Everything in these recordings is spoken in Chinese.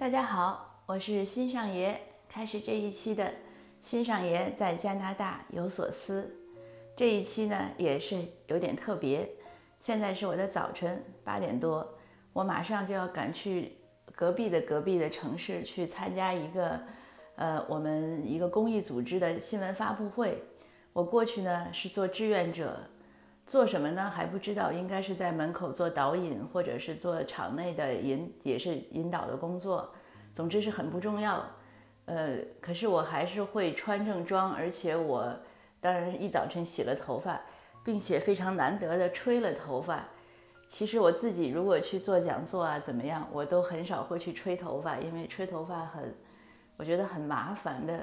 大家好，我是新上爷，开始这一期的新上爷在加拿大有所思。这一期呢也是有点特别，现在是我的早晨八点多，我马上就要赶去隔壁的隔壁的城市去参加一个，呃，我们一个公益组织的新闻发布会。我过去呢是做志愿者，做什么呢还不知道，应该是在门口做导引，或者是做场内的引，也是引导的工作。总之是很不重要，呃，可是我还是会穿正装，而且我当然一早晨洗了头发，并且非常难得的吹了头发。其实我自己如果去做讲座啊怎么样，我都很少会去吹头发，因为吹头发很，我觉得很麻烦的，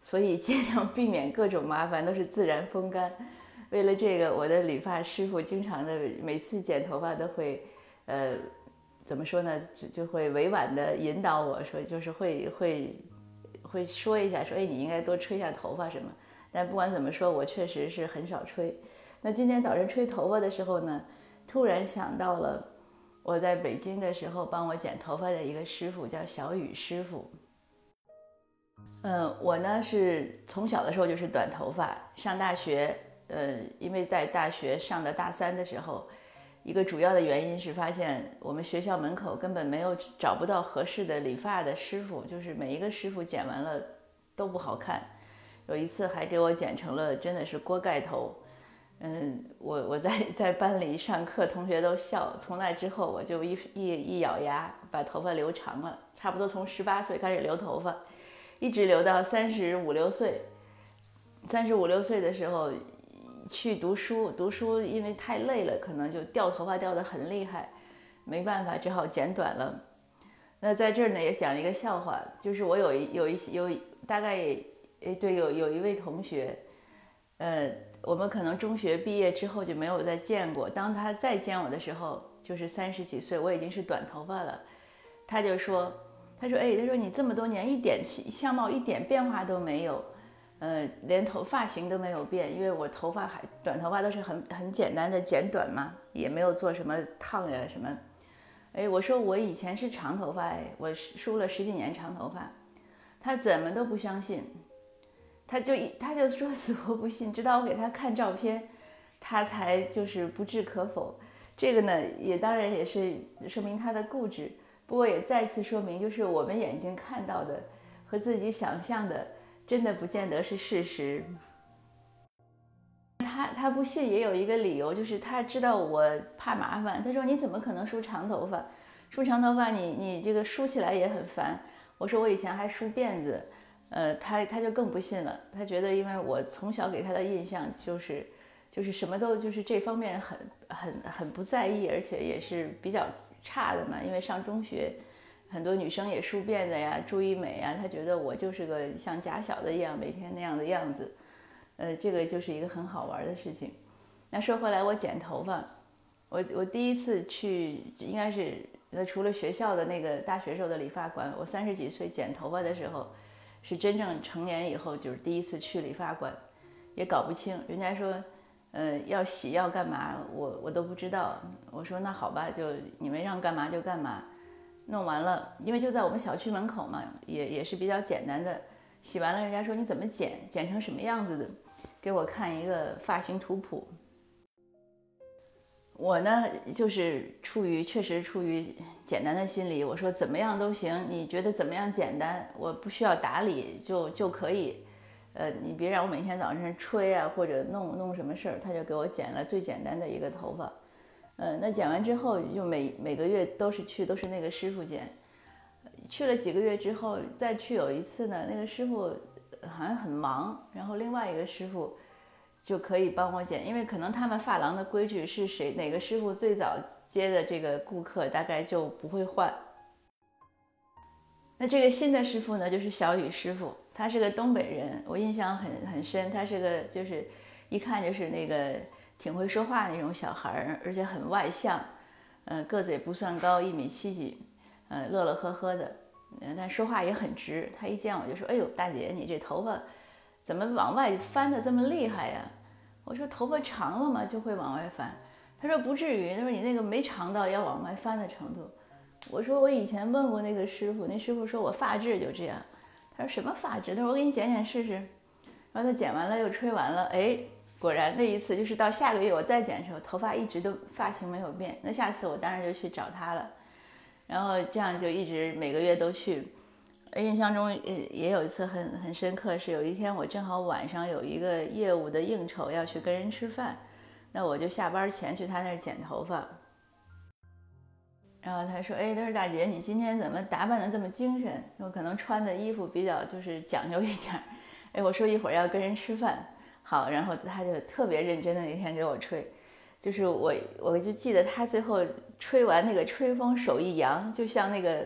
所以尽量避免各种麻烦，都是自然风干。为了这个，我的理发师傅经常的每次剪头发都会，呃。怎么说呢？就就会委婉的引导我说，就是会会会说一下，说哎，你应该多吹一下头发什么。但不管怎么说，我确实是很少吹。那今天早晨吹头发的时候呢，突然想到了我在北京的时候帮我剪头发的一个师傅，叫小雨师傅。嗯，我呢是从小的时候就是短头发，上大学，呃，因为在大学上的大三的时候。一个主要的原因是发现我们学校门口根本没有找不到合适的理发的师傅，就是每一个师傅剪完了都不好看。有一次还给我剪成了真的是锅盖头，嗯，我我在在班里上课，同学都笑。从那之后我就一一一咬牙把头发留长了，差不多从十八岁开始留头发，一直留到三十五六岁。三十五六岁的时候。去读书，读书因为太累了，可能就掉头发掉得很厉害，没办法，只好剪短了。那在这儿呢，也讲一个笑话，就是我有一有一有大概诶对，有有一位同学，呃，我们可能中学毕业之后就没有再见过。当他再见我的时候，就是三十几岁，我已经是短头发了。他就说，他说，哎，他说你这么多年一点相貌一点变化都没有。呃，连头发型都没有变，因为我头发还短头发都是很很简单的剪短嘛，也没有做什么烫呀什么。哎，我说我以前是长头发，哎，我梳了十几年长头发，他怎么都不相信，他就一他就说死活不信，直到我给他看照片，他才就是不置可否。这个呢，也当然也是说明他的固执，不过也再次说明，就是我们眼睛看到的和自己想象的。真的不见得是事实。他他不信也有一个理由，就是他知道我怕麻烦。他说：“你怎么可能梳长头发？梳长头发你你这个梳起来也很烦。”我说：“我以前还梳辫子。”呃，他他就更不信了。他觉得因为我从小给他的印象就是就是什么都就是这方面很很很不在意，而且也是比较差的嘛。因为上中学。很多女生也梳辫子呀，注意美呀。她觉得我就是个像假小子一样，每天那样的样子。呃，这个就是一个很好玩的事情。那说回来，我剪头发，我我第一次去应该是那除了学校的那个大学时候的理发馆，我三十几岁剪头发的时候，是真正成年以后就是第一次去理发馆，也搞不清。人家说，呃，要洗要干嘛，我我都不知道。我说那好吧，就你们让干嘛就干嘛。弄完了，因为就在我们小区门口嘛，也也是比较简单的。洗完了，人家说你怎么剪，剪成什么样子的，给我看一个发型图谱。我呢，就是出于确实出于简单的心理，我说怎么样都行，你觉得怎么样简单，我不需要打理就就可以。呃，你别让我每天早上吹啊，或者弄弄什么事儿，他就给我剪了最简单的一个头发。嗯，那剪完之后就每每个月都是去，都是那个师傅剪。去了几个月之后再去有一次呢，那个师傅好像很忙，然后另外一个师傅就可以帮我剪，因为可能他们发廊的规矩是谁哪个师傅最早接的这个顾客，大概就不会换。那这个新的师傅呢，就是小雨师傅，他是个东北人，我印象很很深，他是个就是一看就是那个。挺会说话那种小孩儿，而且很外向，嗯，个子也不算高，一米七几，嗯，乐乐呵呵的，嗯，但说话也很直。他一见我就说：“哎呦，大姐，你这头发怎么往外翻的这么厉害呀？”我说：“头发长了嘛，就会往外翻。”他说：“不至于。”他说：“你那个没长到要往外翻的程度。”我说我以前问过那个师傅，那师傅说我发质就这样。他说什么发质？他说我给你剪剪试试。然后他剪完了又吹完了，哎，果然那一次就是到下个月我再剪的时候，头发一直都发型没有变。那下次我当然就去找他了。然后这样就一直每个月都去。印象中也也有一次很很深刻，是有一天我正好晚上有一个业务的应酬要去跟人吃饭，那我就下班前去他那儿剪头发。然后他说：“哎，他说大姐，你今天怎么打扮的这么精神？我可能穿的衣服比较就是讲究一点。哎，我说一会儿要跟人吃饭，好，然后他就特别认真的那天给我吹，就是我我就记得他最后吹完那个吹风手一扬，就像那个。”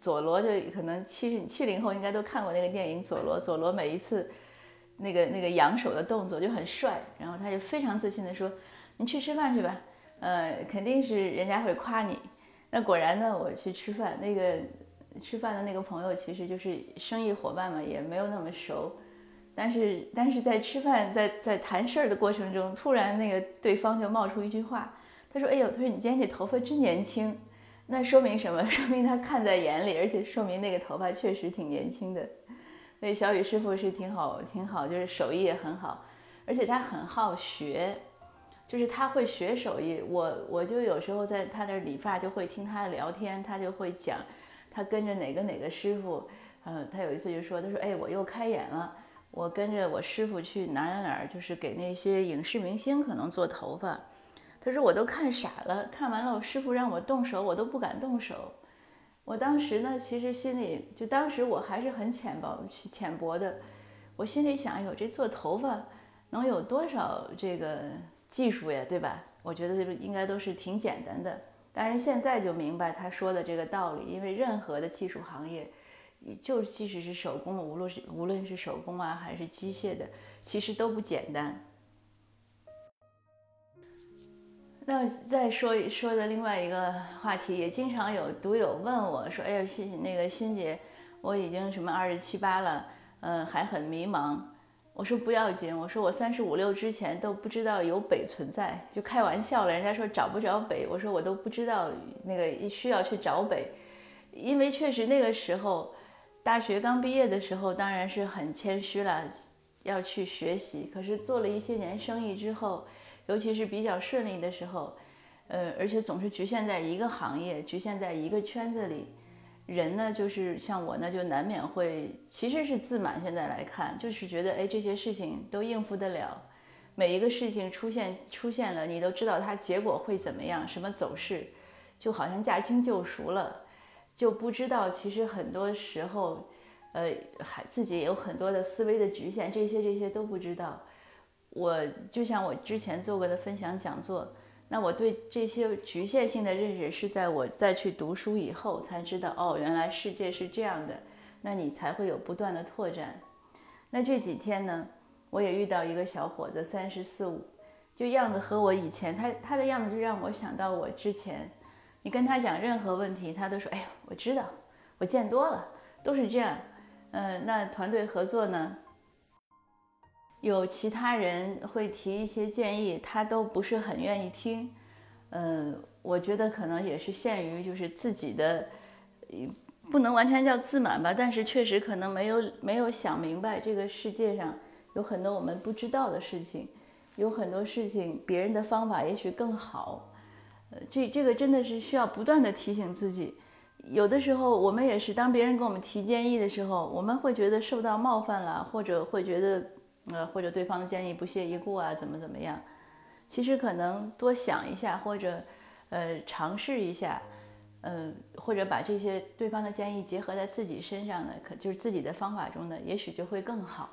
佐罗就可能七十七零后应该都看过那个电影《佐罗》，佐罗每一次那个那个扬手的动作就很帅，然后他就非常自信的说：“你去吃饭去吧，呃，肯定是人家会夸你。”那果然呢，我去吃饭，那个吃饭的那个朋友其实就是生意伙伴嘛，也没有那么熟，但是但是在吃饭在在谈事儿的过程中，突然那个对方就冒出一句话，他说：“哎呦，他说你今天这头发真年轻。”那说明什么？说明他看在眼里，而且说明那个头发确实挺年轻的。所以小雨师傅是挺好，挺好，就是手艺也很好，而且他很好学，就是他会学手艺。我我就有时候在他那理发，就会听他聊天，他就会讲他跟着哪个哪个师傅。嗯，他有一次就说，他说，哎，我又开眼了，我跟着我师傅去哪哪哪儿，就是给那些影视明星可能做头发。他说我都看傻了，看完了我师傅让我动手，我都不敢动手。我当时呢，其实心里就当时我还是很浅薄、浅薄的。我心里想，哎呦，这做头发能有多少这个技术呀，对吧？我觉得这个应该都是挺简单的。当然现在就明白他说的这个道理，因为任何的技术行业，就即使是手工，无论是无论是手工啊还是机械的，其实都不简单。那再说一说的另外一个话题，也经常有读友问我说：“哎呀，欣那个欣姐，我已经什么二十七八了，嗯，还很迷茫。”我说不要紧，我说我三十五六之前都不知道有北存在，就开玩笑了。人家说找不着北，我说我都不知道那个需要去找北，因为确实那个时候大学刚毕业的时候，当然是很谦虚了，要去学习。可是做了一些年生意之后，尤其是比较顺利的时候，呃，而且总是局限在一个行业，局限在一个圈子里，人呢，就是像我呢，就难免会，其实是自满。现在来看，就是觉得，哎，这些事情都应付得了，每一个事情出现出现了，你都知道它结果会怎么样，什么走势，就好像驾轻就熟了，就不知道其实很多时候，呃，还自己有很多的思维的局限，这些这些都不知道。我就像我之前做过的分享讲座，那我对这些局限性的认识是在我再去读书以后才知道，哦，原来世界是这样的，那你才会有不断的拓展。那这几天呢，我也遇到一个小伙子，三十四五，就样子和我以前他他的样子就让我想到我之前，你跟他讲任何问题，他都说，哎呀，我知道，我见多了，都是这样。嗯，那团队合作呢？有其他人会提一些建议，他都不是很愿意听。嗯，我觉得可能也是限于就是自己的，不能完全叫自满吧，但是确实可能没有没有想明白这个世界上有很多我们不知道的事情，有很多事情别人的方法也许更好。这这个真的是需要不断的提醒自己。有的时候我们也是，当别人给我们提建议的时候，我们会觉得受到冒犯了，或者会觉得。呃，或者对方的建议不屑一顾啊，怎么怎么样？其实可能多想一下，或者呃尝试一下，呃，或者把这些对方的建议结合在自己身上呢，可就是自己的方法中呢，也许就会更好。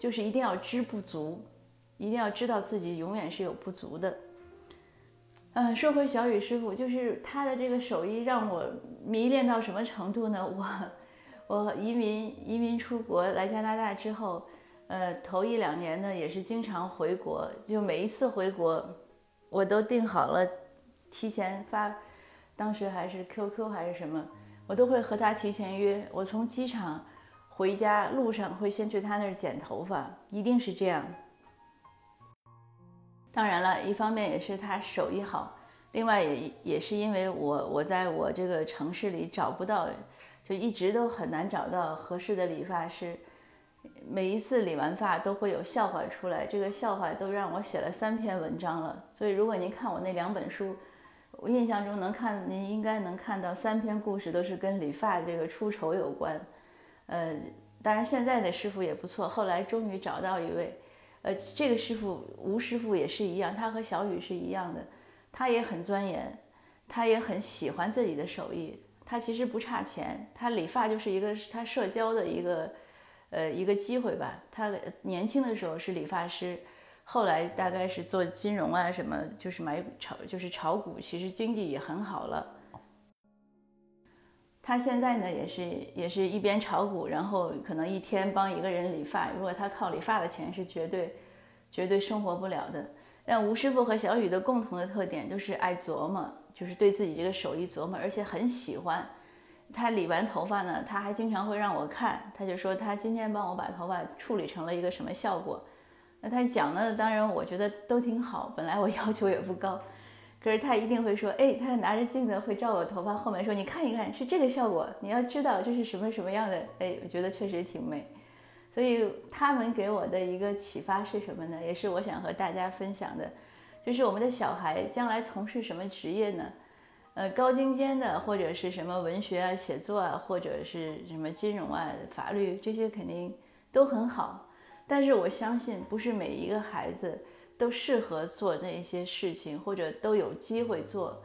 就是一定要知不足，一定要知道自己永远是有不足的。呃，说回小雨师傅，就是他的这个手艺让我迷恋到什么程度呢？我我移民移民出国来加拿大之后。呃，头一两年呢，也是经常回国，就每一次回国，我都订好了，提前发，当时还是 QQ 还是什么，我都会和他提前约。我从机场回家路上会先去他那儿剪头发，一定是这样。当然了，一方面也是他手艺好，另外也也是因为我我在我这个城市里找不到，就一直都很难找到合适的理发师。每一次理完发都会有笑话出来，这个笑话都让我写了三篇文章了。所以如果您看我那两本书，我印象中能看，您应该能看到三篇故事都是跟理发这个出丑有关。呃，当然现在的师傅也不错，后来终于找到一位，呃，这个师傅吴师傅也是一样，他和小雨是一样的，他也很钻研，他也很喜欢自己的手艺，他其实不差钱，他理发就是一个他社交的一个，呃，一个机会吧。他年轻的时候是理发师。后来大概是做金融啊，什么就是买炒，就是炒股，其实经济也很好了。他现在呢，也是也是一边炒股，然后可能一天帮一个人理发。如果他靠理发的钱，是绝对绝对生活不了的。但吴师傅和小雨的共同的特点就是爱琢磨，就是对自己这个手艺琢磨，而且很喜欢。他理完头发呢，他还经常会让我看，他就说他今天帮我把头发处理成了一个什么效果。那他讲的，当然我觉得都挺好。本来我 要求也不高，可是他一定会说，哎，他拿着镜子会照我头发后面说，你看一看，是这个效果。你要知道这是什么什么样的，哎，我觉得确实挺美。所以他们给我的一个启发是什么呢？也是我想和大家分享的，就是我们的小孩将来从事什么职业呢？呃，高精尖的或者是什么文学啊、写作啊，或者是什么金融啊、法律这些肯定都很好。但是我相信，不是每一个孩子都适合做那些事情，或者都有机会做。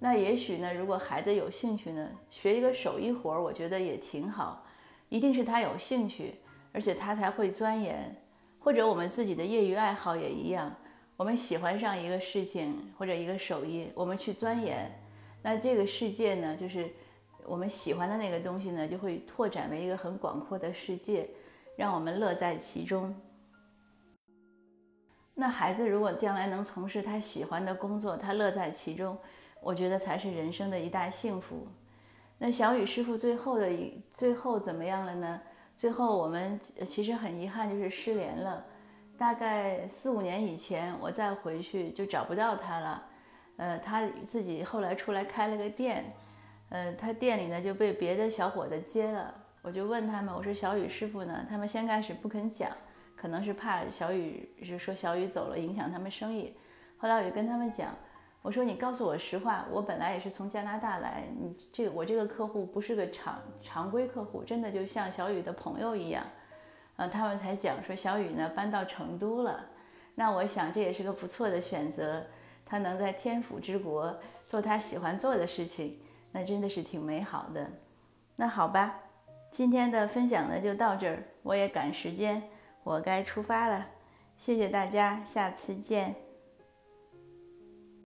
那也许呢，如果孩子有兴趣呢，学一个手艺活儿，我觉得也挺好。一定是他有兴趣，而且他才会钻研。或者我们自己的业余爱好也一样，我们喜欢上一个事情或者一个手艺，我们去钻研，那这个世界呢，就是我们喜欢的那个东西呢，就会拓展为一个很广阔的世界。让我们乐在其中。那孩子如果将来能从事他喜欢的工作，他乐在其中，我觉得才是人生的一大幸福。那小雨师傅最后的一最后怎么样了呢？最后我们其实很遗憾，就是失联了。大概四五年以前，我再回去就找不到他了。呃，他自己后来出来开了个店，呃，他店里呢就被别的小伙子接了。我就问他们，我说小雨师傅呢？他们先开始不肯讲，可能是怕小雨是说小雨走了影响他们生意。后来我就跟他们讲，我说你告诉我实话，我本来也是从加拿大来，你这个我这个客户不是个常常规客户，真的就像小雨的朋友一样。啊，他们才讲说小雨呢搬到成都了，那我想这也是个不错的选择，他能在天府之国做他喜欢做的事情，那真的是挺美好的。那好吧。今天的分享呢就到这儿，我也赶时间，我该出发了。谢谢大家，下次见。